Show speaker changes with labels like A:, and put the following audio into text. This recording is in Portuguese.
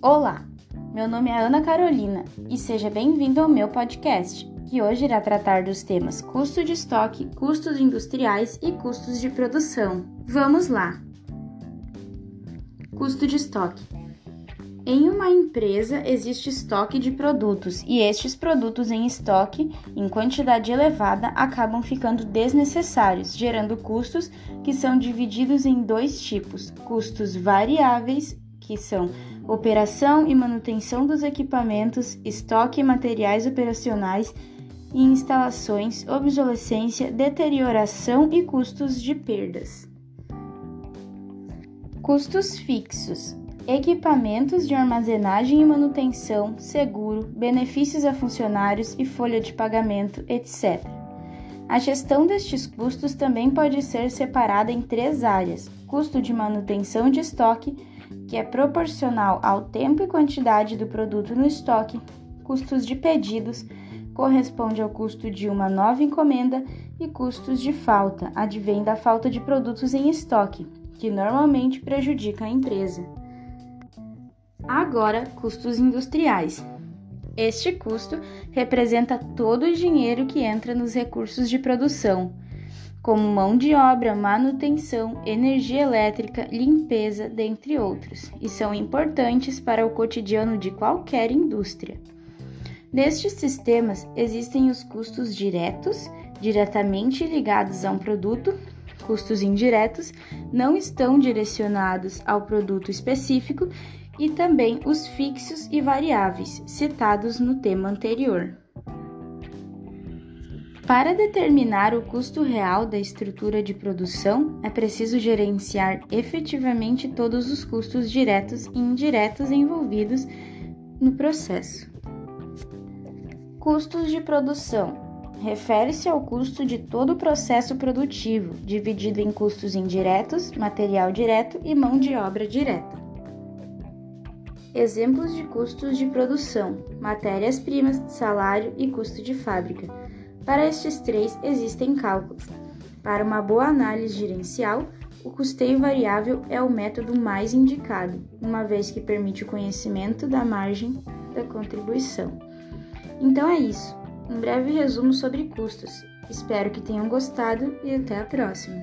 A: Olá, meu nome é Ana Carolina e seja bem-vindo ao meu podcast, que hoje irá tratar dos temas custo de estoque, custos industriais e custos de produção. Vamos lá! Custo de estoque. Em uma empresa existe estoque de produtos e estes produtos em estoque, em quantidade elevada, acabam ficando desnecessários, gerando custos que são divididos em dois tipos: custos variáveis, que são operação e manutenção dos equipamentos, estoque e materiais operacionais e instalações, obsolescência, deterioração e custos de perdas. Custos fixos: equipamentos de armazenagem e manutenção, seguro, benefícios a funcionários e folha de pagamento, etc. A gestão destes custos também pode ser separada em três áreas: custo de manutenção de estoque, que é proporcional ao tempo e quantidade do produto no estoque, custos de pedidos, corresponde ao custo de uma nova encomenda, e custos de falta, advém da falta de produtos em estoque, que normalmente prejudica a empresa. Agora, custos industriais. Este custo representa todo o dinheiro que entra nos recursos de produção como mão de obra, manutenção, energia elétrica, limpeza, dentre outros, e são importantes para o cotidiano de qualquer indústria. Nestes sistemas existem os custos diretos, diretamente ligados a um produto, custos indiretos, não estão direcionados ao produto específico, e também os fixos e variáveis, citados no tema anterior. Para determinar o custo real da estrutura de produção, é preciso gerenciar efetivamente todos os custos diretos e indiretos envolvidos no processo. Custos de produção refere-se ao custo de todo o processo produtivo, dividido em custos indiretos, material direto e mão de obra direta. Exemplos de custos de produção: matérias-primas, salário e custo de fábrica para estes três existem cálculos. Para uma boa análise gerencial, o custeio variável é o método mais indicado, uma vez que permite o conhecimento da margem da contribuição. Então é isso, um breve resumo sobre custos. Espero que tenham gostado e até a próxima!